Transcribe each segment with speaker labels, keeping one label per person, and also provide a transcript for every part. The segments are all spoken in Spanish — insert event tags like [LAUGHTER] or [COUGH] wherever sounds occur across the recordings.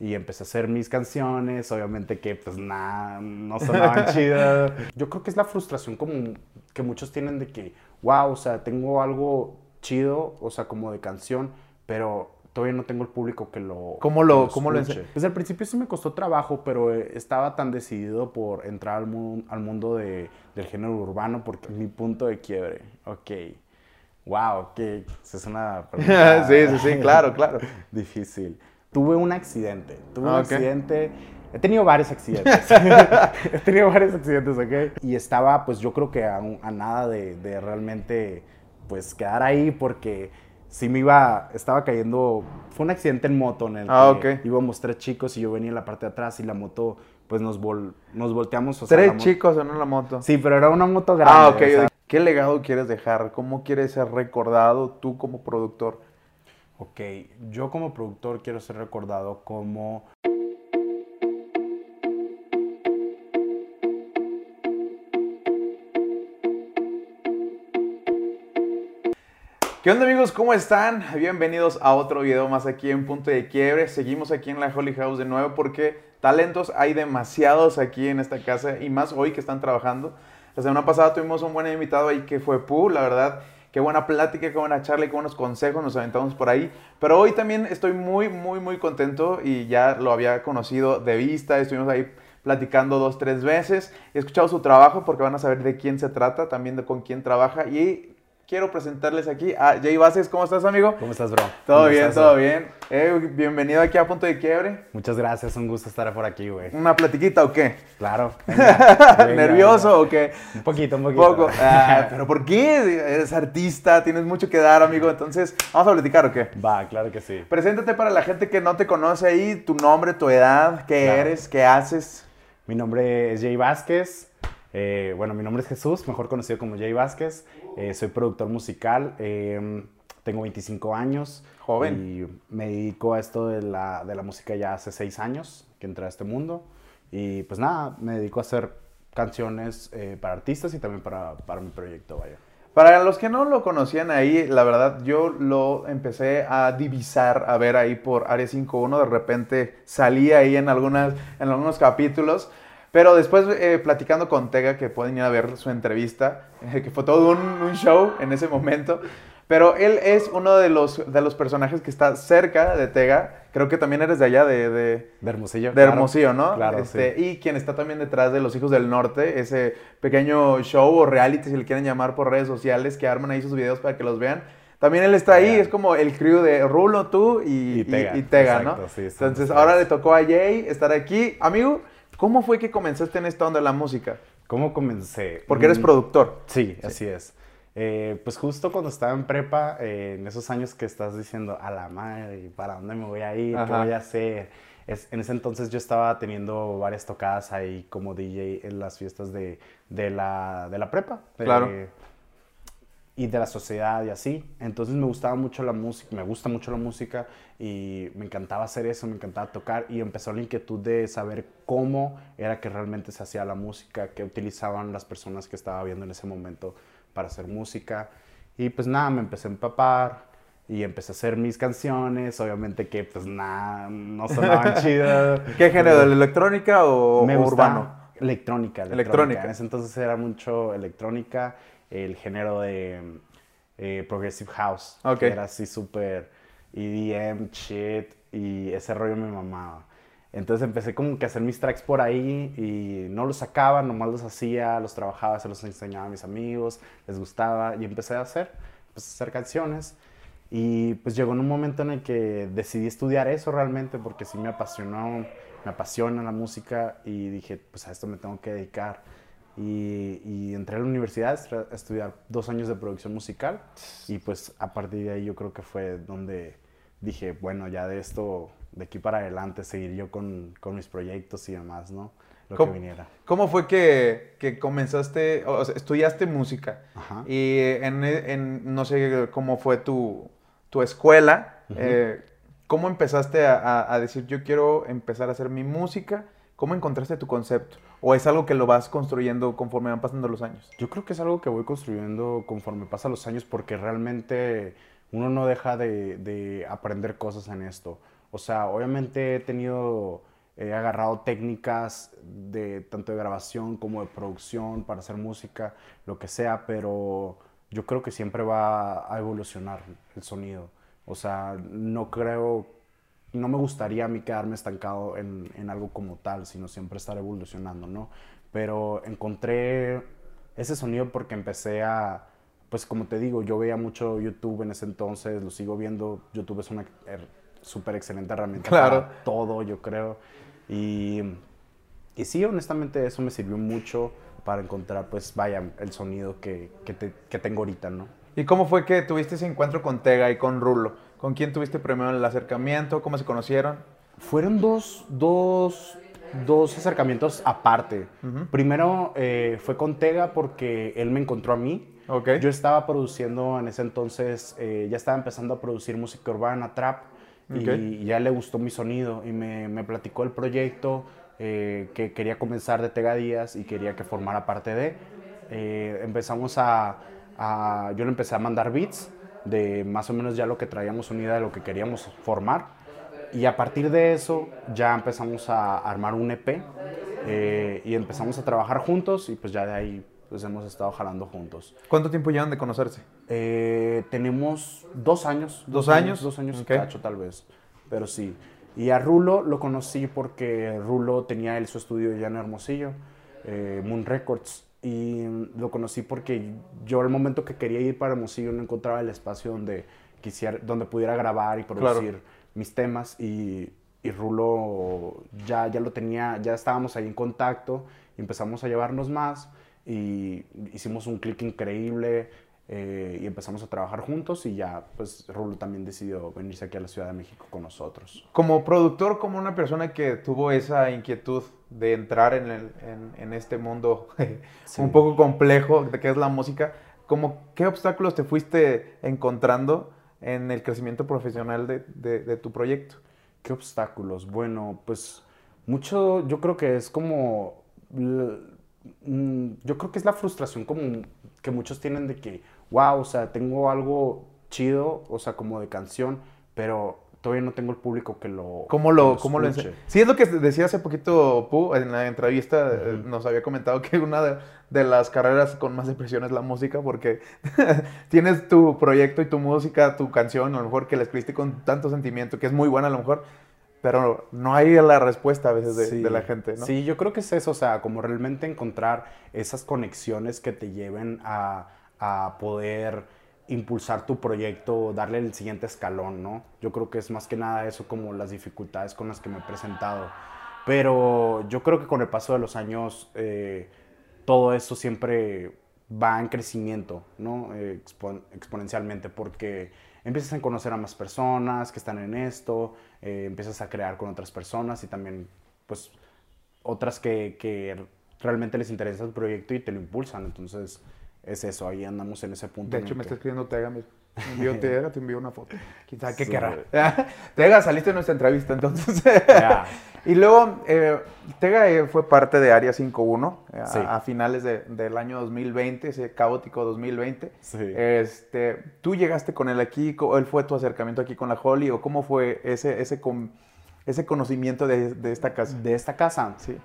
Speaker 1: y empecé a hacer mis canciones, obviamente que pues nada, no sonaban [LAUGHS] chidas. Yo creo que es la frustración como que muchos tienen de que, wow, o sea, tengo algo chido, o sea, como de canción, pero todavía no tengo el público que lo
Speaker 2: ¿Cómo lo,
Speaker 1: que
Speaker 2: cómo lo.
Speaker 1: Pues al principio sí me costó trabajo, pero eh, estaba tan decidido por entrar al, mu- al mundo de- del género urbano porque mi punto de quiebre, ok. Wow, que es una pregunta
Speaker 2: Sí, sí, sí, claro, claro. [LAUGHS]
Speaker 1: difícil. Tuve un accidente. Tuve
Speaker 2: Ah,
Speaker 1: un
Speaker 2: ok.
Speaker 1: accidente. He tenido varios accidentes. [LAUGHS] [LAUGHS] He tenido varios accidentes, ¿ok? Y estaba, pues yo creo que a, nada de, de realmente, pues quedar ahí porque sí me iba, estaba cayendo. Fue un accidente en moto en el
Speaker 2: Ah,
Speaker 1: que
Speaker 2: ok.
Speaker 1: íbamos tres chicos y yo venía en la parte de atrás y la moto, pues nos, vol- nos volteamos. o sea,
Speaker 2: Tres chicos en una moto.
Speaker 1: Sí, pero era una moto grande.
Speaker 2: Ah, ok.
Speaker 1: o sea,
Speaker 2: ¿Qué legado quieres dejar? ¿Cómo quieres ser recordado tú como productor?
Speaker 1: Ok, yo como productor quiero ser recordado como
Speaker 2: ¿Qué onda amigos? ¿Cómo están? Bienvenidos a otro video más aquí en Punto de Quiebre. Seguimos aquí en la Holy House de nuevo porque talentos hay demasiados aquí en esta casa y más hoy que están trabajando. La semana pasada tuvimos un buen invitado ahí que fue Pu, la verdad. Qué buena plática, qué buena charla y qué buenos consejos nos aventamos por ahí. Pero hoy también estoy muy, muy, muy contento y ya lo había conocido de vista. Estuvimos ahí platicando dos, tres veces. He escuchado su trabajo porque van a saber de quién se trata, también de con quién trabaja. Y quiero presentarles aquí a Jay Vázquez. ¿Cómo estás, amigo?
Speaker 1: ¿Cómo estás, bro?
Speaker 2: Todo
Speaker 1: ¿Cómo
Speaker 2: bien,
Speaker 1: estás,
Speaker 2: todo
Speaker 1: bro?
Speaker 2: bien. Eh, bienvenido aquí a Punto de Quiebre.
Speaker 1: Muchas gracias, un gusto estar por aquí, güey.
Speaker 2: ¿Una platiquita o qué?
Speaker 1: Claro. [LAUGHS] venga, venga,
Speaker 2: ¿Nervioso
Speaker 1: venga.
Speaker 2: o qué?
Speaker 1: Un poquito, un poquito.
Speaker 2: Poco. Ah, [LAUGHS] pero ¿por qué? Eres artista, tienes mucho que dar, amigo. Entonces, ¿vamos a platicar o qué?
Speaker 1: Va, claro que sí.
Speaker 2: Preséntate para la gente que no te conoce ahí, tu nombre, tu edad, qué
Speaker 1: Claro.
Speaker 2: eres, qué haces.
Speaker 1: Mi nombre es Jay Vázquez. Eh, bueno, mi nombre es Jesús, mejor conocido como Jay Vázquez. Eh, soy productor musical. eh, tengo 25 años.
Speaker 2: Joven.
Speaker 1: Y me dedico a esto de la, de la música ya hace 6 años que entré a este mundo. Y pues nada, me dedico a hacer canciones eh, para artistas y también para, para mi proyecto, vaya.
Speaker 2: Para los que no lo conocían ahí, la verdad, yo lo empecé a divisar, a ver ahí por Área 5.1. De repente salí ahí en, algunas, en algunos capítulos. Pero después, eh, platicando con Tega, que pueden ir a ver su entrevista, eh, que fue todo un, un show en ese momento. Pero él es uno de los, de los personajes que está cerca de Tega. Creo que también eres de allá, de, de,
Speaker 1: De Hermosillo.
Speaker 2: de
Speaker 1: claro.
Speaker 2: Hermosillo, ¿no?
Speaker 1: Claro,
Speaker 2: Este,
Speaker 1: sí.
Speaker 2: Y quien está también detrás de Los Hijos del Norte, ese pequeño show o reality, si le quieren llamar por redes sociales, que arman ahí sus videos para que los vean. También él está ahí,
Speaker 1: Tega.
Speaker 2: es como el crew de Rulo, tú y,
Speaker 1: Y Tega,
Speaker 2: y- y Tega, ¿no?
Speaker 1: exacto, sí, somos
Speaker 2: Entonces ahora le tocó a Jay estar aquí. Amigo, ¿cómo fue que comenzaste en esta onda de la música?
Speaker 1: ¿Cómo comencé?
Speaker 2: Porque eres
Speaker 1: Mm,
Speaker 2: productor.
Speaker 1: Sí, así es. Eh, pues justo cuando estaba en prepa, eh, en esos años que estás diciendo, a la madre, ¿para dónde me voy a ir? ¿Qué voy a hacer? Es- en ese entonces yo estaba teniendo varias tocadas ahí como DJ en las fiestas de, de, la, de la prepa. de-
Speaker 2: Claro.
Speaker 1: Y de la sociedad y así. Entonces me gustaba mucho la música, me gusta mucho la música y me encantaba hacer eso, me encantaba tocar y empezó la inquietud de saber cómo era que realmente se hacía la música, qué utilizaban las personas que estaba viendo en ese momento para hacer música. Y pues nada, me empecé a empapar y empecé a hacer mis canciones, obviamente que pues nada, no sonaban [LAUGHS] chidas.
Speaker 2: ¿Qué género? ¿De la electrónica o,
Speaker 1: Me
Speaker 2: o urbano?
Speaker 1: Electrónica, electrónica.
Speaker 2: Electrónica.
Speaker 1: En ese entonces era mucho electrónica, el género de eh, Progressive House. Que era así súper EDM, shit, y ese rollo me mamaba. Entonces empecé como que a hacer mis tracks por ahí y no los sacaba, nomás los hacía, los trabajaba, se los enseñaba a mis amigos, les gustaba y empecé a hacer, empecé a hacer canciones. Y pues llegó en un momento en el que decidí estudiar eso realmente porque sí me apasionó, me apasiona la música y dije, pues a esto me tengo que dedicar. Y, y entré a la universidad a estudiar dos años de producción musical y pues a partir de ahí yo creo que fue donde dije, bueno, ya de esto, de aquí para adelante, seguir yo con, con mis proyectos y demás, ¿no? Lo
Speaker 2: ¿Cómo-
Speaker 1: que viniera.
Speaker 2: ¿Cómo fue que, que comenzaste, o sea, estudiaste música?
Speaker 1: Ajá.
Speaker 2: Y en, en- no sé cómo fue tu, tu escuela, eh, ¿cómo empezaste a, a- a decir yo quiero empezar a hacer mi música? ¿Cómo encontraste tu concepto? ¿O es algo que lo vas construyendo conforme van pasando los años?
Speaker 1: Yo creo que es algo que voy construyendo conforme pasan los años porque realmente uno no deja de, de aprender cosas en esto. O sea, obviamente he tenido, he agarrado técnicas de tanto de grabación como de producción para hacer música, lo que sea, pero yo creo que siempre va a evolucionar el sonido. O sea, no creo, no me gustaría a mí quedarme estancado en, en algo como tal, sino siempre estar evolucionando, ¿no? Pero encontré ese sonido porque empecé a, pues como te digo, yo veía mucho YouTube en ese entonces, lo sigo viendo, YouTube es una súper excelente herramienta
Speaker 2: Claro.
Speaker 1: para todo, yo creo. Y, y sí, honestamente eso me sirvió mucho para encontrar, pues vaya, el sonido que, que, te- que tengo ahorita, ¿no?
Speaker 2: ¿Y cómo fue que tuviste ese encuentro con Tega y con Rulo? ¿Con quién tuviste primero el acercamiento? ¿Cómo se conocieron?
Speaker 1: Fueron dos, dos, dos acercamientos aparte. Primero eh, fue con Tega porque él me encontró a mí.
Speaker 2: Ok.
Speaker 1: Yo estaba produciendo en ese entonces, eh, ya estaba empezando a producir música urbana, trap, y,
Speaker 2: Ok.
Speaker 1: y ya le gustó mi sonido y me, me platicó el proyecto eh, que quería comenzar de Tega Díaz y quería que formara parte de. Eh, empezamos a, a- yo le empecé a mandar beats de más o menos ya lo que traíamos unida de lo que queríamos formar. Y a partir de eso ya empezamos a armar un EP eh, y empezamos a trabajar juntos y pues ya de ahí pues hemos estado jalando juntos.
Speaker 2: ¿Cuánto tiempo llevan de conocerse?
Speaker 1: Eh, tenemos dos años.
Speaker 2: ¿Dos años?
Speaker 1: Dos años y
Speaker 2: Ok.
Speaker 1: cacho, tal vez. Pero sí. Y a Rulo lo conocí porque Rulo tenía él su estudio ya en Hermosillo, eh, Moon Records. Y lo conocí porque yo al momento que quería ir para Hermosillo no encontraba el espacio donde, quisiera, donde pudiera grabar y producir mis temas. Y, y Rulo ya, ya lo tenía, ya estábamos ahí en contacto y empezamos a llevarnos más y hicimos un clic increíble eh, y empezamos a trabajar juntos y ya pues Rulo también decidió venirse aquí a la Ciudad de México con nosotros.
Speaker 2: Como productor, como una persona que tuvo esa inquietud de entrar en, el- en- en este mundo [LAUGHS]
Speaker 1: Sí.
Speaker 2: un poco complejo de que es la música, como, ¿qué obstáculos te fuiste encontrando en el crecimiento profesional de, de- de tu proyecto?
Speaker 1: ¿Qué obstáculos? Bueno, pues mucho, yo creo que es como, mm, yo creo que es la frustración como que muchos tienen de que, wow, o sea, tengo algo chido, o sea, como de canción, pero todavía no tengo el público que lo
Speaker 2: ¿Cómo lo, cómo lo ense- Sí, es lo que decía hace poquito Pu en la entrevista. eh, Nos había comentado que una de, de las carreras con más depresión es la música, porque [LAUGHS] tienes tu proyecto y tu música, tu canción, a lo mejor que la escribiste con tanto sentimiento, que es muy buena a lo mejor, pero no hay la respuesta a veces de,
Speaker 1: Sí.
Speaker 2: de la gente, ¿no?
Speaker 1: Sí, yo creo que es eso, o sea, como realmente encontrar esas conexiones que te lleven a, a poder impulsar tu proyecto, darle el siguiente escalón, ¿no? Yo creo que es más que nada eso como las dificultades con las que me he presentado. Pero yo creo que con el paso de los años eh, todo eso siempre va en crecimiento, ¿no? Eh, expo- exponencialmente, porque empiezas a conocer a más personas que están en esto, eh, empiezas a crear con otras personas y también, pues, otras que, que realmente les interesa el proyecto y te lo impulsan. Entonces, es eso, ahí andamos en ese punto.
Speaker 2: De hecho, me está escribiendo Tega. Me me envió [LAUGHS] Tega, te envió una foto. Quizá qué
Speaker 1: Sí.
Speaker 2: querrá. [LAUGHS] Tega, saliste en nuestra entrevista, entonces.
Speaker 1: Ya. [LAUGHS]
Speaker 2: y luego, eh, Tega eh, fue parte de Área 51 eh, a,
Speaker 1: Sí.
Speaker 2: a finales de- del año 2020, ese caótico 2020.
Speaker 1: Sí.
Speaker 2: Este, ¿Tú llegaste con él aquí? ¿Él fue tu acercamiento aquí con la Holly? ¿O cómo fue ese, ese, con- ese conocimiento de, de esta casa?
Speaker 1: De esta casa.
Speaker 2: Sí.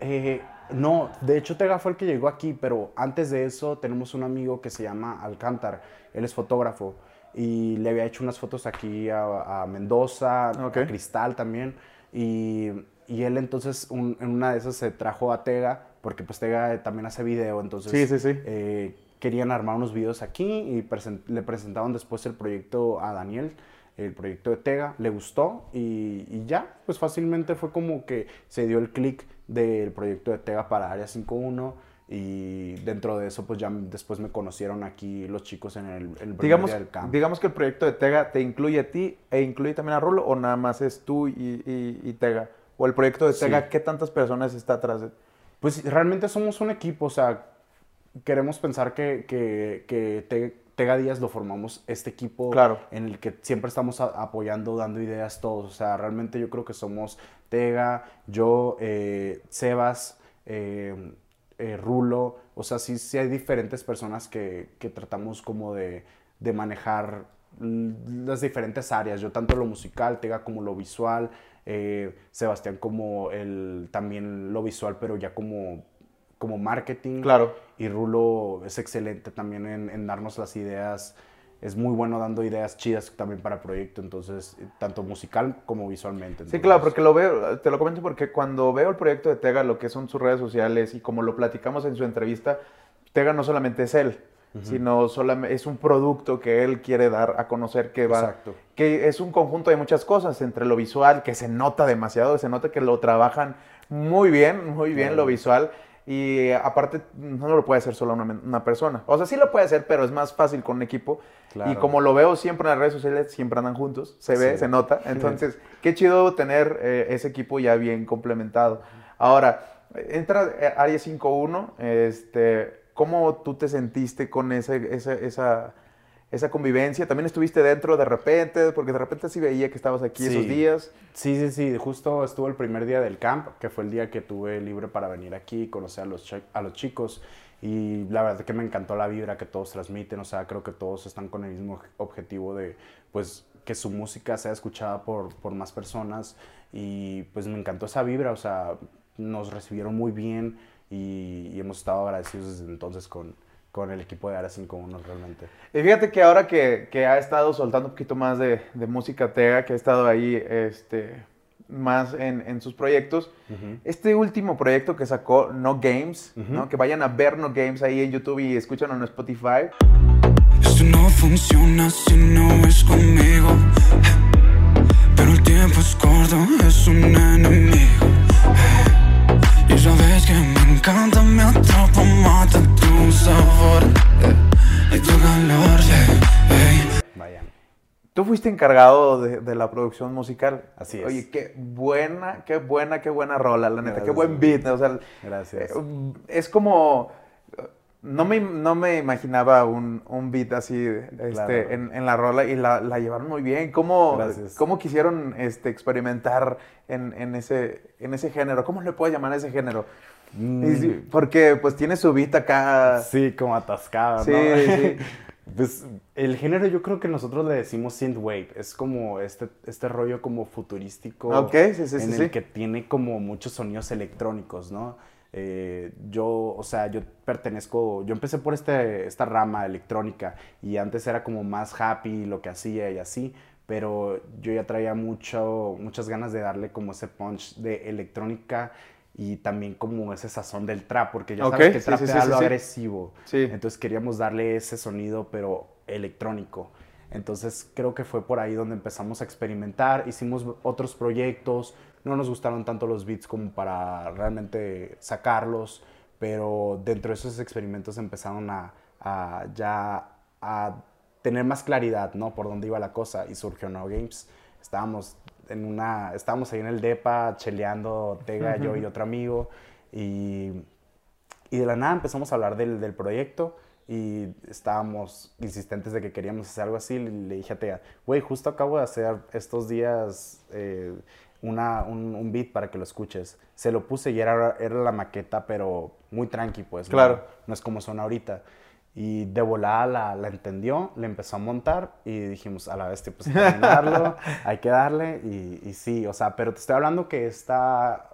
Speaker 1: Eh, no, de hecho Tega fue el que llegó aquí, pero antes de eso tenemos un amigo que se llama Alcántar, él es fotógrafo y le había hecho unas fotos aquí a, a Mendoza, a Cristal también, y, y él entonces un- en una de esas se trajo a Tega, porque pues Tega también hace video, entonces
Speaker 2: Sí, sí, sí.
Speaker 1: eh, querían armar unos videos aquí y le presentaron después el proyecto a Daniel, el proyecto de Tega, le gustó y, y ya, pues fácilmente fue como que se dio el clic del proyecto de Tega para Área 51 y dentro de eso pues ya después me conocieron aquí los chicos en el, el
Speaker 2: Digamos,
Speaker 1: día del camp.
Speaker 2: digamos que el proyecto de Tega te incluye a ti e incluye también a Rulo, o nada más es tú y, y- y Tega. O el proyecto de
Speaker 1: Sí.
Speaker 2: Tega, ¿qué tantas personas está atrás de
Speaker 1: Pues realmente somos un equipo, o sea, queremos pensar que, que, que Te- Tega Díaz lo formamos este equipo
Speaker 2: Claro.
Speaker 1: en el que siempre estamos apoyando, dando ideas todos. O sea, realmente yo creo que somos Tega, yo, eh, Sebas, eh, eh, Rulo. O sea, sí, sí hay diferentes personas que, que tratamos como de, de manejar mm, las diferentes áreas. Yo tanto lo musical, Tega como lo visual, eh, Sebastián como el, también lo visual, pero ya como, como marketing.
Speaker 2: Claro.
Speaker 1: Y Rulo es excelente también en, en darnos las ideas es muy bueno dando ideas chidas también para proyecto, entonces, tanto musical como visualmente.
Speaker 2: Sí, claro, porque lo veo, te lo comento porque cuando veo el proyecto de Tega, lo que son sus redes sociales y como lo platicamos en su entrevista, Tega no solamente es él, sino solamente es un producto que él quiere dar a conocer que va,
Speaker 1: Exacto.
Speaker 2: que es un conjunto de muchas cosas, entre lo visual, que se nota demasiado, se nota que lo trabajan muy bien, muy bien lo visual. Y aparte, no lo puede hacer solo una, una persona. O sea, sí lo puede hacer, pero es más fácil con un equipo.
Speaker 1: Claro.
Speaker 2: Y como lo veo siempre en las redes sociales, siempre andan juntos. Se ve,
Speaker 1: Sí.
Speaker 2: se nota. Entonces, qué chido tener eh, ese equipo ya bien complementado. Ahora, entra eh, Área 5.1. Este, ¿Cómo tú te sentiste con ese, esa, esa, esa convivencia? ¿También estuviste dentro de repente? Porque de repente sí veía que estabas aquí
Speaker 1: Sí.
Speaker 2: esos días.
Speaker 1: Sí, sí, sí, justo estuvo el primer día del camp, que fue el día que tuve libre para venir aquí conocer a los, a los chicos. Y la verdad que me encantó la vibra que todos transmiten, o sea, creo que todos están con el mismo obje- objetivo de, pues, que su música sea escuchada por, por más personas. Y pues me encantó esa vibra, o sea, nos recibieron muy bien y, y hemos estado agradecidos desde entonces con, con el equipo de Área 5.1 realmente.
Speaker 2: Y fíjate que ahora que, que ha estado soltando un poquito más de, de música Tega, que ha estado ahí este, más en, en sus proyectos, este último proyecto que sacó No Games, ¿no? que vayan a ver No Games ahí en YouTube y escuchan en Spotify.
Speaker 3: Esto no funciona si no es conmigo. Pero el tiempo es corto, es un enemigo. Y sabes que me encanta, me atrapa, mata tu sabor. Y tu calor.
Speaker 1: Vayan.
Speaker 2: Tú fuiste encargado de, de la producción musical.
Speaker 1: Así es.
Speaker 2: Oye, qué buena, qué buena, qué buena rola, la neta. Qué buen beat. O sea,
Speaker 1: Gracias.
Speaker 2: eh, es como... No me, no me imaginaba un, un beat así este,
Speaker 1: Claro.
Speaker 2: en, en la rola y la, la llevaron muy bien. ¿Cómo, cómo quisieron este, experimentar en, en ese, en ese género? ¿Cómo le puedo llamar a ese género?
Speaker 1: Mm.
Speaker 2: Porque pues tiene su beat acá.
Speaker 1: Sí, como atascado,
Speaker 2: Sí,
Speaker 1: ¿no?
Speaker 2: sí. [LAUGHS]
Speaker 1: Pues el género yo creo que nosotros le decimos synthwave, es como este, este rollo como futurístico
Speaker 2: Ok, sí, sí,
Speaker 1: en
Speaker 2: sí,
Speaker 1: el que tiene como muchos sonidos electrónicos, ¿no? Eh, yo, o sea, yo pertenezco, yo empecé por este, esta rama electrónica y antes era como más happy lo que hacía y así, pero yo ya traía mucho, muchas ganas de darle como ese punch de electrónica y también como ese sazón del trap, porque ya
Speaker 2: Ok,
Speaker 1: sabes que el trap
Speaker 2: sí, sí, sí,
Speaker 1: lo agresivo. Entonces queríamos darle ese sonido, pero electrónico. Entonces creo que fue por ahí donde empezamos a experimentar. Hicimos otros proyectos. No nos gustaron tanto los beats como para realmente sacarlos. Pero dentro de esos experimentos empezaron a, a ya a tener más claridad, ¿no? Por dónde iba la cosa. Y surgió No Games. Estábamos en una, estábamos ahí en el depa cheleando Tega, yo y otro amigo. Y y de la nada empezamos a hablar del, del proyecto y estábamos insistentes de que queríamos hacer algo así. Le dije a Tea, güey, justo acabo de hacer estos días eh, una, un, un beat para que lo escuches. Se lo puse y era, era la maqueta, pero muy tranqui, pues. ¿no?
Speaker 2: Claro.
Speaker 1: No, es como suena ahorita. Y de volada la, la entendió, le empezó a montar y dijimos, a la bestia, pues hay que terminarlo, [LAUGHS] hay que darle. Y, y sí, o sea, pero te estoy hablando que esta,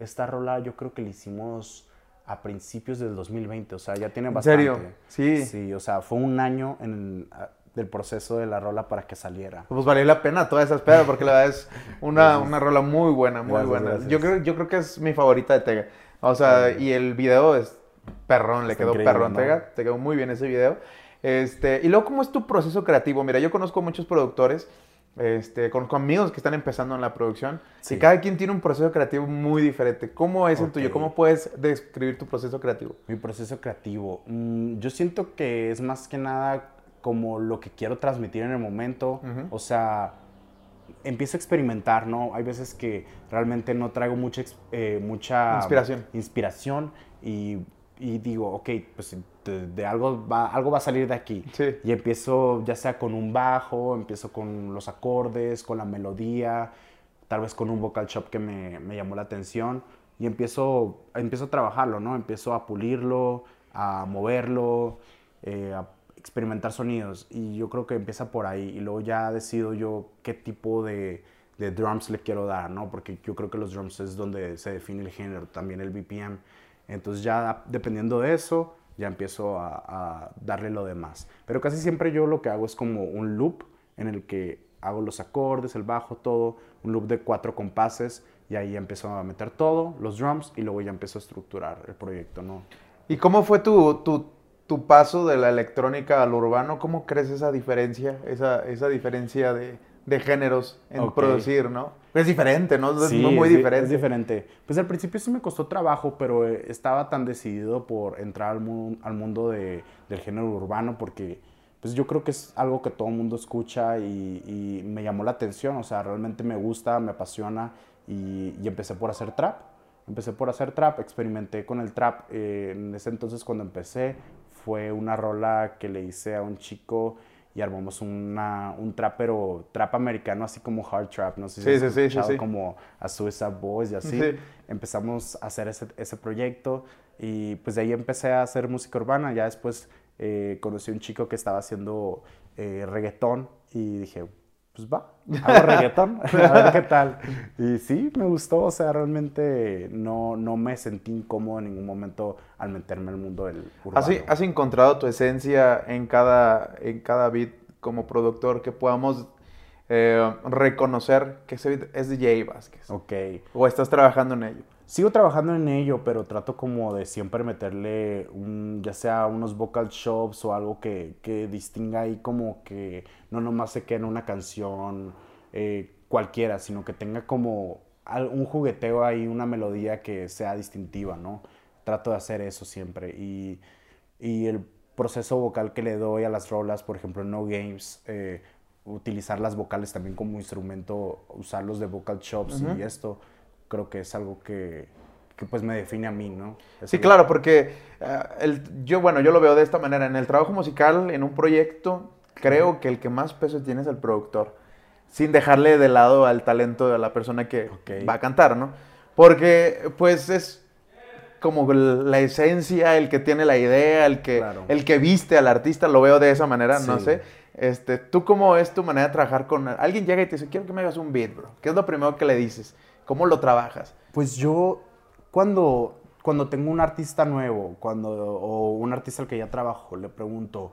Speaker 1: esta rola yo creo que la hicimos a principios del 2020, o sea, ya tiene
Speaker 2: ¿En
Speaker 1: bastante.
Speaker 2: serio? Sí.
Speaker 1: Sí, o sea, fue un año en, del proceso de la rola para que saliera.
Speaker 2: Pues valió la pena toda esa espera porque la verdad es una, una rola muy buena, muy
Speaker 1: Gracias,
Speaker 2: buena.
Speaker 1: gracias.
Speaker 2: Yo creo, yo creo que es mi favorita de Tega. O sea, y el video es perrón, le
Speaker 1: Está
Speaker 2: quedó perrón
Speaker 1: ¿no?
Speaker 2: Tega. Te quedó muy bien ese video. Este, y luego, ¿cómo es tu proceso creativo? Mira, yo conozco muchos productores, este, conozco amigos que están empezando en la producción
Speaker 1: Sí.
Speaker 2: y cada quien tiene un proceso creativo muy diferente. ¿Cómo es el tuyo? ¿Cómo puedes describir tu proceso creativo?
Speaker 1: Mi proceso creativo. mm, yo siento que es más que nada como lo que quiero transmitir en el momento. O sea, empiezo a experimentar, ¿no? Hay veces que realmente no traigo mucha, eh, mucha
Speaker 2: Inspiración.
Speaker 1: inspiración y, y digo, ok, pues de, de algo, va, algo va a salir de aquí.
Speaker 2: Sí.
Speaker 1: Y empiezo ya sea con un bajo, empiezo con los acordes, con la melodía, tal vez con un vocal shop que me, me llamó la atención y empiezo, empiezo a trabajarlo, ¿no? Empiezo a pulirlo, a moverlo, eh, a- experimentar sonidos y yo creo que empieza por ahí y luego ya decido yo qué tipo de, de drums le quiero dar, ¿no? Porque yo creo que los drums es donde se define el género, también el BPM. Entonces ya dependiendo de eso, ya empiezo a, darle lo demás. Pero casi siempre yo lo que hago es como un loop en el que hago los acordes, el bajo, todo, un loop de cuatro compases y ahí empiezo a meter todo, los drums y luego ya empiezo a estructurar el proyecto, ¿no?
Speaker 2: ¿Y cómo fue tu, tu, tu paso de la electrónica al urbano? ¿Cómo crees esa diferencia, esa, esa diferencia de, de géneros en producir, no? Es diferente, ¿no? Es
Speaker 1: Sí,
Speaker 2: muy,
Speaker 1: es
Speaker 2: diferente.
Speaker 1: Es diferente. Pues al principio sí me costó trabajo, pero eh, estaba tan decidido por entrar al, mu- al mundo de- del género urbano porque pues yo creo que es algo que todo el mundo escucha y, y me llamó la atención, o sea, realmente me gusta, me apasiona y, y empecé por hacer trap. Empecé por hacer trap, experimenté con el trap. eh, en ese entonces cuando empecé fue una rola que le hice a un chico y armamos una, un trap, pero trap americano, así como hard trap, no sé si
Speaker 2: Sí,
Speaker 1: has
Speaker 2: sí,
Speaker 1: escuchado
Speaker 2: sí.
Speaker 1: como a Suicide Boys y así.
Speaker 2: Sí.
Speaker 1: Empezamos a hacer ese, ese proyecto y pues de ahí empecé a hacer música urbana. Ya después eh, conocí a un chico que estaba haciendo eh, reggaetón y dije, pues va, hago reggaetón, [LAUGHS] a ver qué tal. Y sí, me gustó, o sea, realmente no, no me sentí incómodo en ningún momento al meterme al mundo del urbano.
Speaker 2: ¿Has, has encontrado tu esencia en cada, en cada beat como productor que podamos eh, reconocer que ese beat es de Jay Vázquez?
Speaker 1: Ok.
Speaker 2: ¿O estás trabajando en ello?
Speaker 1: Sigo trabajando en ello, pero trato como de siempre meterle un, ya sea unos vocal chops o algo que, que distinga ahí como que no nomás se quede en una canción eh, cualquiera, sino que tenga como un jugueteo ahí, una melodía que sea distintiva, ¿no? Trato de hacer eso siempre. Y, y el proceso vocal que le doy a las rolas, por ejemplo, en No Games, eh, utilizar las vocales también como instrumento, usarlos de vocal chops y esto, creo que es algo que, que, pues me define a mí, ¿no? Es
Speaker 2: Sí,
Speaker 1: algo-
Speaker 2: claro, porque eh, el, yo, bueno, yo lo veo de esta manera. En el trabajo musical, en un proyecto, creo que el que más peso tiene es el productor. Sin dejarle de lado al talento de la persona que
Speaker 1: Ok.
Speaker 2: va a cantar, ¿no? Porque, pues, es como la esencia, el que tiene la idea, el que,
Speaker 1: Claro.
Speaker 2: el que viste al artista, lo veo de esa manera, no
Speaker 1: Sí.
Speaker 2: sé. Este, ¿Tú cómo es tu manera de trabajar con... Alguien llega y te dice, quiero que me hagas un beat, bro. ¿Qué es lo primero que le dices? ¿Cómo lo trabajas?
Speaker 1: Pues yo, cuando, cuando tengo un artista nuevo, cuando, o un artista al que ya trabajo, le pregunto,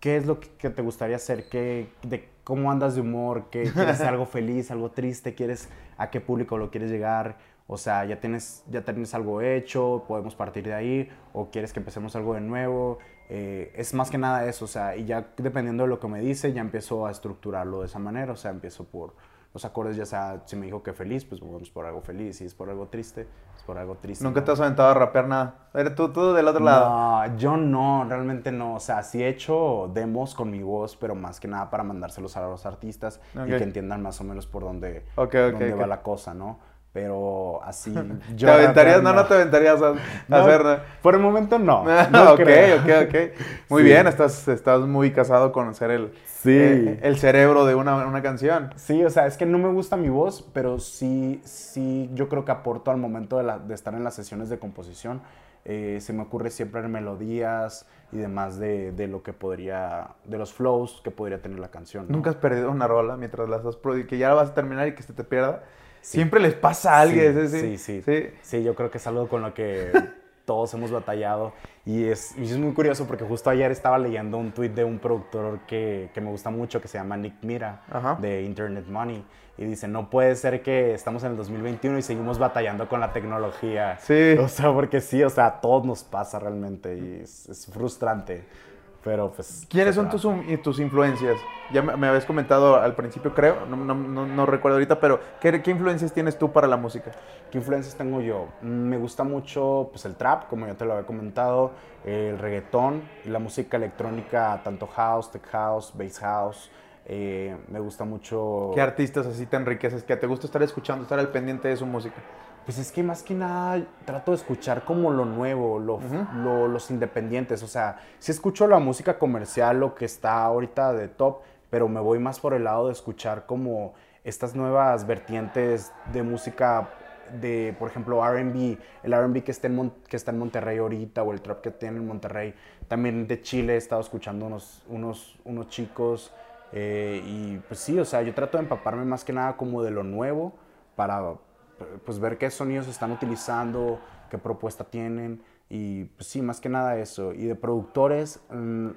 Speaker 1: ¿qué es lo que, te gustaría hacer? ¿Qué, de, ¿Cómo andas de humor? ¿Qué, ¿Quieres hacer algo [LAUGHS] feliz, algo triste? ¿Quieres, ¿A qué público lo quieres llegar? O sea, ¿ya tienes, ya tienes algo hecho? ¿Podemos partir de ahí? ¿O quieres que empecemos algo de nuevo? Eh, es más que nada eso, o sea, y ya dependiendo de lo que me dice, ya empiezo a estructurarlo de esa manera, o sea, empiezo por los acordes, ya sea, si me dijo que feliz, pues vamos por algo feliz, si es por algo triste, es por algo triste.
Speaker 2: Nunca
Speaker 1: ¿no?
Speaker 2: te has aventado a rapear nada. Eres tú, tú del otro lado.
Speaker 1: No, yo no, realmente no. O sea, sí he hecho demos con mi voz, pero más que nada para mandárselos a los artistas y que entiendan más o menos por dónde, dónde va la cosa, ¿no? Pero así. [LAUGHS]
Speaker 2: ¿Te
Speaker 1: yo
Speaker 2: aventarías?
Speaker 1: rapear,
Speaker 2: No, no te aventarías a, a
Speaker 1: No,
Speaker 2: hacer.
Speaker 1: Por el momento no. [LAUGHS]
Speaker 2: Ah,
Speaker 1: no
Speaker 2: ok,
Speaker 1: creo.
Speaker 2: ok, ok. [LAUGHS] Muy
Speaker 1: Sí.
Speaker 2: bien, estás, estás muy casado con ser el,
Speaker 1: Sí.
Speaker 2: eh, el cerebro de una, una canción.
Speaker 1: Sí, o sea, es que no me gusta mi voz, pero sí, sí, yo creo que aporto al momento de, la- de estar en las sesiones de composición. Eh, se me ocurre siempre melodías y demás de, de lo que podría, de los flows que podría tener la canción.
Speaker 2: Nunca has perdido una rola mientras la estás que ya la vas a terminar y que se te pierda. Siempre les pasa a alguien.
Speaker 1: Sí,
Speaker 2: ¿sí?
Speaker 1: sí, sí. Sí, yo creo que es algo con lo que [LAUGHS] todos hemos batallado. Y es, y es muy curioso porque justo ayer estaba leyendo un tweet de un productor que, que me gusta mucho, que se llama Nick Mira,
Speaker 2: Ajá.
Speaker 1: de Internet Money. Y dice, no puede ser que estamos en el 2021 y seguimos batallando con la tecnología.
Speaker 2: Sí.
Speaker 1: O sea, porque sí, o sea, a todos nos pasa realmente y es, es frustrante. Pero pues...
Speaker 2: ¿Quiénes son tus, tus influencias? Ya me, me habías comentado al principio, creo, no, no- no- no recuerdo ahorita, pero ¿qué, qué influencias tienes tú para la música?
Speaker 1: ¿Qué influencias tengo yo? Mm, Me gusta mucho pues, el trap, como ya te lo había comentado, el reggaetón, la música electrónica, tanto house, tech house, bass house. Eh, me gusta mucho...
Speaker 2: ¿Qué artistas así te enriqueces? ¿Que te gusta estar escuchando, estar al pendiente de su música?
Speaker 1: Pues es que más que nada trato de escuchar como lo nuevo, lo, lo- los independientes. O sea, sí escucho la música comercial, lo que está ahorita de top, pero me voy más por el lado de escuchar como estas nuevas vertientes de música de, por ejemplo, RB, el RB que, está en que está en Monterrey ahorita o el trap que tiene en Monterrey. También de Chile he estado escuchando unos, unos, unos chicos. Eh, y pues sí, o sea, yo trato de empaparme más que nada como de lo nuevo para pues ver qué sonidos están utilizando, qué propuesta tienen. Y pues sí, más que nada eso. Y de productores, mm,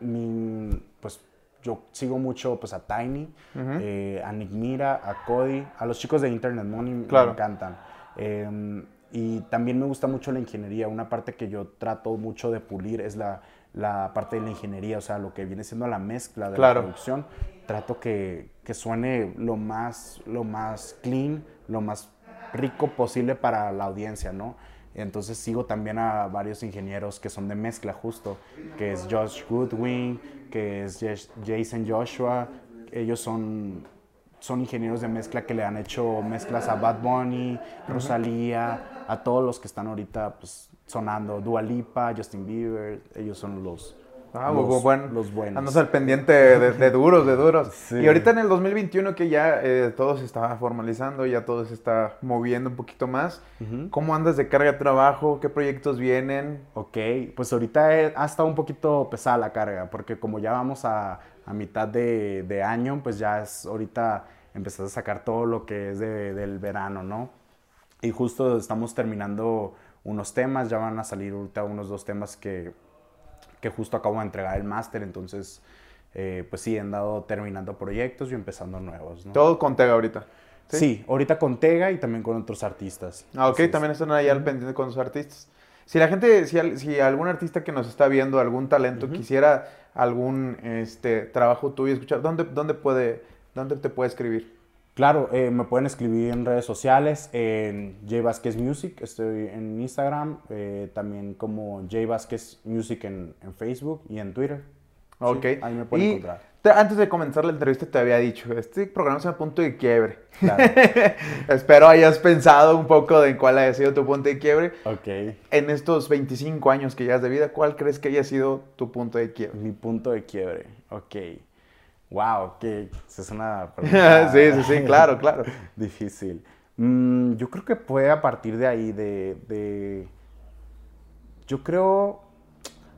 Speaker 1: mi- pues yo sigo mucho pues a Tiny, eh, a Nick Mira, a Cody, a los chicos de Internet Money
Speaker 2: Claro.
Speaker 1: me encantan. Eh, y también me gusta mucho la ingeniería. Una parte que yo trato mucho de pulir es la, la parte de la ingeniería, o sea, lo que viene siendo la mezcla de
Speaker 2: Claro.
Speaker 1: la producción. Trato que, que suene lo más, lo más clean, lo más rico posible para la audiencia, ¿no? Entonces sigo también a varios ingenieros que son de mezcla justo, que es Josh Goodwin, que es Jas- Jason Joshua. Ellos son, son ingenieros de mezcla que le han hecho mezclas a Bad Bunny, Rosalía, a todos los que están ahorita pues, sonando, Dua Lipa, Justin Bieber. Ellos son los,
Speaker 2: Ah,
Speaker 1: los,
Speaker 2: bu- buen-
Speaker 1: los buenos.
Speaker 2: Andas al pendiente de, de duros, de duros.
Speaker 1: Sí.
Speaker 2: Y ahorita en el 2021 que ya eh, todo se está formalizando, ya todo se está moviendo un poquito más.
Speaker 1: Ujú.
Speaker 2: ¿Cómo andas de carga de trabajo? ¿Qué proyectos vienen?
Speaker 1: Ok, pues ahorita he- ha estado un poquito pesada la carga, porque como ya vamos a, a mitad de, de año, pues ya es ahorita empezar a sacar todo lo que es de- del verano, ¿no? Y justo estamos terminando unos temas, ya van a salir ahorita unos dos temas que, que justo acabo de entregar el máster, entonces, eh, pues sí, he andado terminando proyectos y empezando nuevos, ¿no?
Speaker 2: Todo con Tega ahorita.
Speaker 1: Sí, ahorita con Tega y también con otros artistas.
Speaker 2: Ah, ok, también están ahí al pendiente con sus artistas. Si la gente, si, si algún artista que nos está viendo, algún talento, quisiera algún este, trabajo tuyo, escuchar, ¿dónde, dónde, puede, ¿dónde te puede escribir?
Speaker 1: Claro, eh, me pueden escribir en redes sociales, en J Vázquez Music, estoy en Instagram, eh, también como J Vázquez Music en, en Facebook y en Twitter. Sí,
Speaker 2: Ok.
Speaker 1: ahí me pueden
Speaker 2: Y
Speaker 1: encontrar.
Speaker 2: te- antes de comenzar la entrevista te había dicho, este programa es a punto de quiebre.
Speaker 1: Claro. [LAUGHS]
Speaker 2: Espero hayas pensado un poco de cuál haya sido tu punto de quiebre.
Speaker 1: ok.
Speaker 2: En estos 25 años que llevas de vida, ¿cuál crees que haya sido tu punto de quiebre?
Speaker 1: Mi punto de quiebre. Ok. Wow, que es una pregunta
Speaker 2: sí, sí, sí, claro, claro. [LAUGHS]
Speaker 1: difícil. Mm, yo creo que fue a partir de ahí, de, de- Yo creo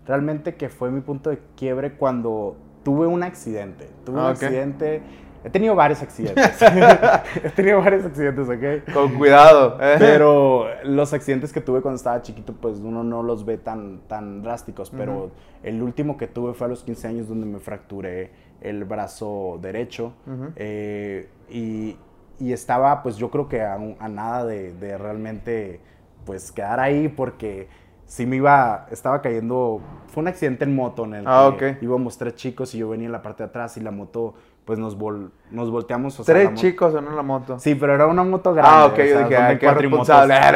Speaker 1: realmente que fue mi punto de quiebre cuando tuve un accidente. Tuve un
Speaker 2: Ah,
Speaker 1: accidente... He tenido varios accidentes. [LAUGHS] [LAUGHS] He tenido varios accidentes, ¿ok?
Speaker 2: Con cuidado. ¿eh?
Speaker 1: Pero los accidentes que tuve cuando estaba chiquito, pues uno no los ve tan, tan drásticos. Pero el último que tuve fue a los 15 años donde me fracturé el brazo derecho. Eh, y, y estaba, pues yo creo que a, nada de, de realmente, pues quedar ahí porque sí me iba, estaba cayendo, fue un accidente en moto en el
Speaker 2: Ah,
Speaker 1: que íbamos tres chicos y yo venía en la parte de atrás y la moto, pues nos, vol- nos volteamos. o sea, la
Speaker 2: Tres
Speaker 1: moto-
Speaker 2: chicos en una moto.
Speaker 1: Sí, pero era una moto grande.
Speaker 2: ah, ok,
Speaker 1: o
Speaker 2: yo dije, ah, qué responsable. [LAUGHS]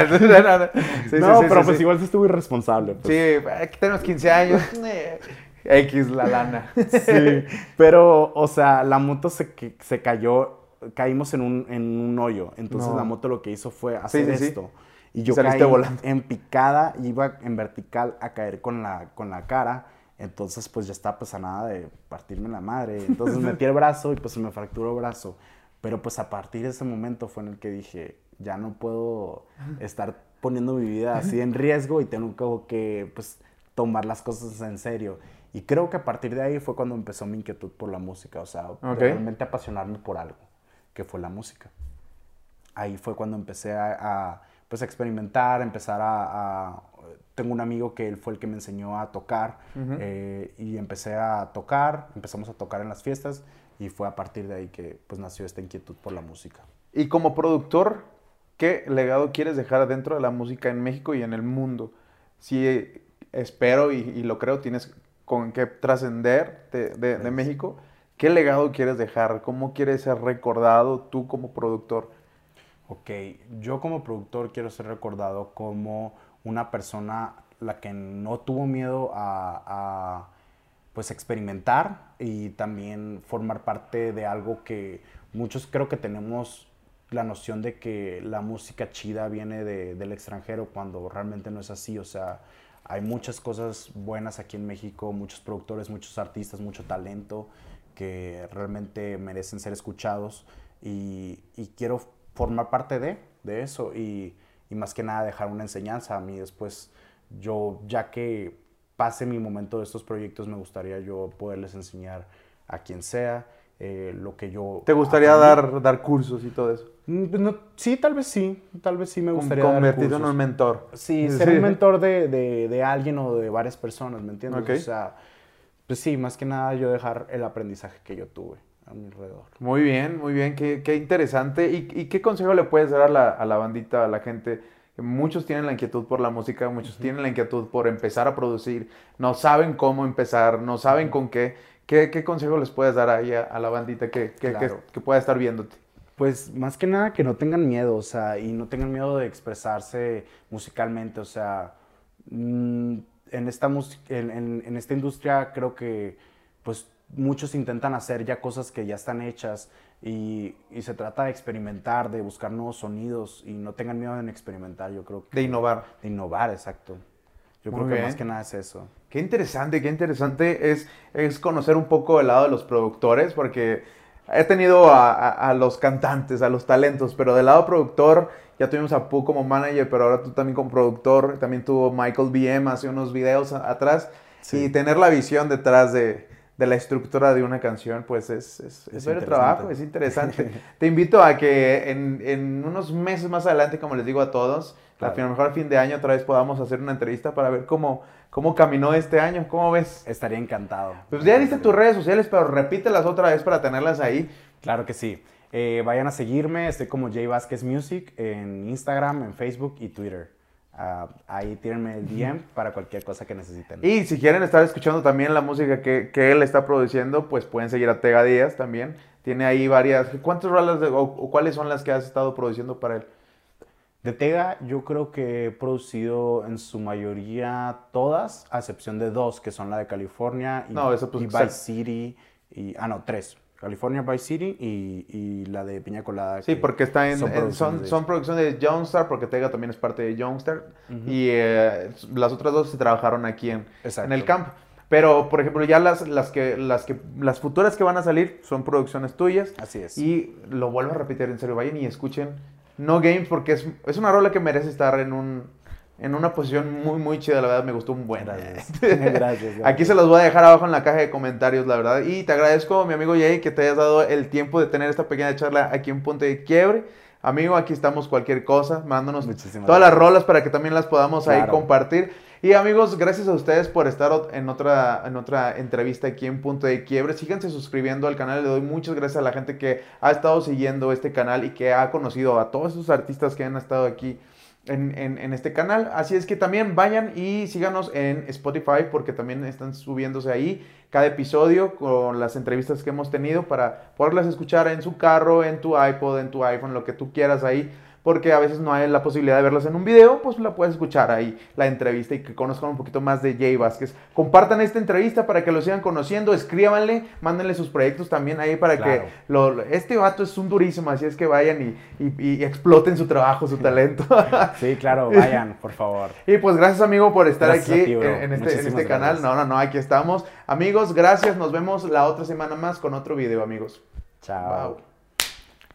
Speaker 2: sí,
Speaker 1: no,
Speaker 2: sí, sí,
Speaker 1: pero
Speaker 2: sí,
Speaker 1: pues
Speaker 2: sí.
Speaker 1: igual sí estuve irresponsable. pues.
Speaker 2: Sí, aquí tenemos 15 años. [LAUGHS] X la lana. [LAUGHS]
Speaker 1: Sí, pero, o sea, la moto se, que- se cayó, caímos en un, en un hoyo. Entonces
Speaker 2: No.
Speaker 1: la moto lo que hizo fue hacer
Speaker 2: sí, sí.
Speaker 1: esto. Y yo
Speaker 2: Saliste
Speaker 1: caí
Speaker 2: volando.
Speaker 1: en picada, iba en vertical a caer con la, con la cara. Entonces, pues ya estaba pues a nada de partirme la madre. Entonces metí el brazo y pues se me fracturó el brazo. Pero pues a partir de ese momento fue en el que dije, ya no puedo estar poniendo mi vida así en riesgo y tengo que pues tomar las cosas en serio. Y creo que a partir de ahí fue cuando empezó mi inquietud por la música, o sea, realmente apasionarme por algo, que fue la música. Ahí fue cuando empecé a, a, pues, a experimentar, empezar a, a- Tengo un amigo que él fue el que me enseñó a tocar eh, y empecé a tocar, empezamos a tocar en las fiestas y fue a partir de ahí que pues nació esta inquietud por la música.
Speaker 2: Y como productor, ¿qué legado quieres dejar dentro de la música en México y en el mundo? Si eh, espero y, y lo creo, tienes con qué trascender de, de- de México. ¿Qué legado quieres dejar? ¿Cómo quieres ser recordado tú como productor?
Speaker 1: Ok, yo como productor quiero ser recordado como una persona la que no tuvo miedo a, a, pues experimentar y también formar parte de algo que muchos creo que tenemos la noción de que la música chida viene de- del extranjero cuando realmente no es así, o sea, hay muchas cosas buenas aquí en México, muchos productores, muchos artistas, mucho talento que realmente merecen ser escuchados y, quiero formar parte de, de eso y, y más que nada dejar una enseñanza a mí después. Yo, ya que pase mi momento de estos proyectos, me gustaría yo poderles enseñar a quien sea eh, lo que yo...
Speaker 2: ¿Te gustaría
Speaker 1: aprendí.
Speaker 2: dar, dar cursos y todo eso?
Speaker 1: Mm, pues no, sí, tal vez sí, tal vez sí me gustaría dar
Speaker 2: Convertirte en un mentor.
Speaker 1: Sí, [LAUGHS] ser un mentor de, de, de alguien o de varias personas, ¿me entiendes? O sea, pues sí, más que nada yo dejar el aprendizaje que yo tuve a mi alrededor.
Speaker 2: Muy bien, muy bien, qué, qué interesante. ¿Y, y qué consejo le puedes dar a la, a la bandita, a la gente? Muchos tienen la inquietud por la música, muchos tienen la inquietud por empezar a producir, no saben cómo empezar, no saben con qué. ¿Qué, qué consejo les puedes dar ahí a, a la bandita que, que, que-
Speaker 1: Claro.
Speaker 2: que pueda estar viéndote?
Speaker 1: Pues más que nada que no tengan miedo, o sea, y no tengan miedo de expresarse musicalmente, o sea, mm, en esta, en, en- en esta industria creo que pues muchos intentan hacer ya cosas que ya están hechas y, y se trata de experimentar, de buscar nuevos sonidos y no tengan miedo en experimentar, yo creo que...
Speaker 2: De innovar.
Speaker 1: De innovar, exacto. Yo
Speaker 2: Muy
Speaker 1: creo que
Speaker 2: bien.
Speaker 1: más que nada es eso.
Speaker 2: Qué interesante, qué interesante es, es conocer un poco el lado de los productores, porque he tenido a, a- a los cantantes, a los talentos, pero del lado productor ya tuvimos a Pu como manager, pero ahora tú también como productor, también tuvo Michael BM hace unos videos a- atrás,
Speaker 1: Sí.
Speaker 2: y tener la visión detrás de, de la estructura de una canción, pues es, es, es
Speaker 1: Es
Speaker 2: trabajo, es interesante. [LAUGHS] Te invito a que en, en unos meses más adelante, como les digo a todos, a
Speaker 1: Claro.
Speaker 2: lo mejor a fin de año otra vez podamos hacer una entrevista para ver cómo, cómo caminó este año, ¿cómo ves?
Speaker 1: Estaría encantado.
Speaker 2: Pues ya diste tus redes sociales, pero repítelas otra vez para tenerlas ahí.
Speaker 1: Claro que sí. Eh, vayan a seguirme, estoy como Jay Vázquez Music en Instagram, en Facebook y Twitter. Ah, ahí tírenme el DM para cualquier cosa que necesiten.
Speaker 2: Y si quieren estar escuchando también la música que, que él está produciendo, pues pueden seguir a Tega Díaz también. Tiene ahí varias. ¿Cuántas rolas o cuáles son las que has estado produciendo para él?
Speaker 1: De Tega yo creo que he producido en su mayoría todas, a excepción de dos, que son la de California y,
Speaker 2: No, eso, pues,
Speaker 1: y
Speaker 2: sal-
Speaker 1: Vice City. Y, ah, no, tres. California, Vice City y, y la de Piña Colada.
Speaker 2: Sí,
Speaker 1: que
Speaker 2: porque está en,
Speaker 1: son
Speaker 2: en-
Speaker 1: producciones
Speaker 2: son,
Speaker 1: de
Speaker 2: son producciones de Youngstar, porque Tega también es parte de Youngstar. Y eh, las otras dos se trabajaron aquí en, en el camp. Pero, por ejemplo, ya las, las, que, las, que, las futuras que van a salir son producciones tuyas.
Speaker 1: Así es.
Speaker 2: Y lo vuelvo a repetir, en serio, vayan y escuchen No Games porque es, es una rola que merece estar en un en una posición muy, muy chida, la verdad, me gustó un buen.
Speaker 1: Gracias. [LAUGHS] [LAUGHS] Gracias, gracias.
Speaker 2: Aquí se los voy a dejar abajo en la caja de comentarios, la verdad. Y te agradezco, mi amigo Jay, que te hayas dado el tiempo de tener esta pequeña charla aquí en Punto de Quiebre. Amigo, aquí estamos cualquier cosa, mándanos
Speaker 1: Muchísimas
Speaker 2: todas las rolas para que también las podamos ahí compartir. Y amigos, gracias a ustedes por estar en otra, en otra entrevista aquí en Punto de Quiebre. Síganse suscribiendo al canal. Le doy muchas gracias a la gente que ha estado siguiendo este canal y que ha conocido a todos esos artistas que han estado aquí en- en este canal. Así es que también vayan y síganos en Spotify porque también están subiéndose ahí cada episodio con las entrevistas que hemos tenido para poderlas escuchar en su carro, en tu iPod, en tu iPhone, lo que tú quieras ahí. Porque a veces no hay la posibilidad de verlas en un video, pues la puedes escuchar ahí, la entrevista y que conozcan un poquito más de Jay Vázquez. Compartan esta entrevista para que lo sigan conociendo, escríbanle, mándenle sus proyectos también ahí para
Speaker 1: Claro.
Speaker 2: que lo, este vato es un durísimo, así es que vayan y, y- y exploten su trabajo, su talento. [LAUGHS]
Speaker 1: Sí, claro, vayan, por favor. [LAUGHS]
Speaker 2: Y pues gracias amigo por estar
Speaker 1: Gracias
Speaker 2: aquí
Speaker 1: ti,
Speaker 2: en, en este, en este canal. No, no, no, aquí estamos. Amigos, gracias. Nos vemos la otra semana más con otro video, amigos.
Speaker 1: Chao.
Speaker 2: Wow.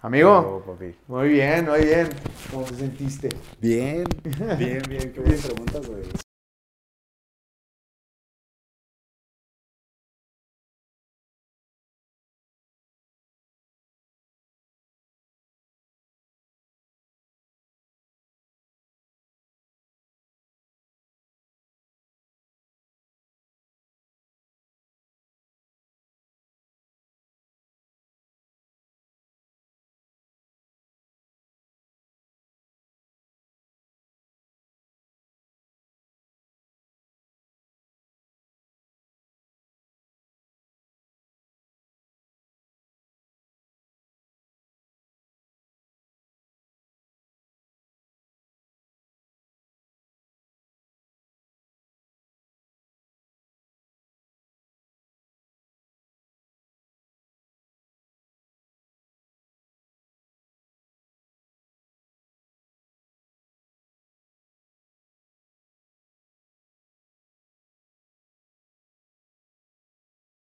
Speaker 2: Amigo, muy bien, muy bien. ¿Cómo te sentiste?
Speaker 1: Bien, [LAUGHS] bien, bien. Qué buenas preguntas, güey.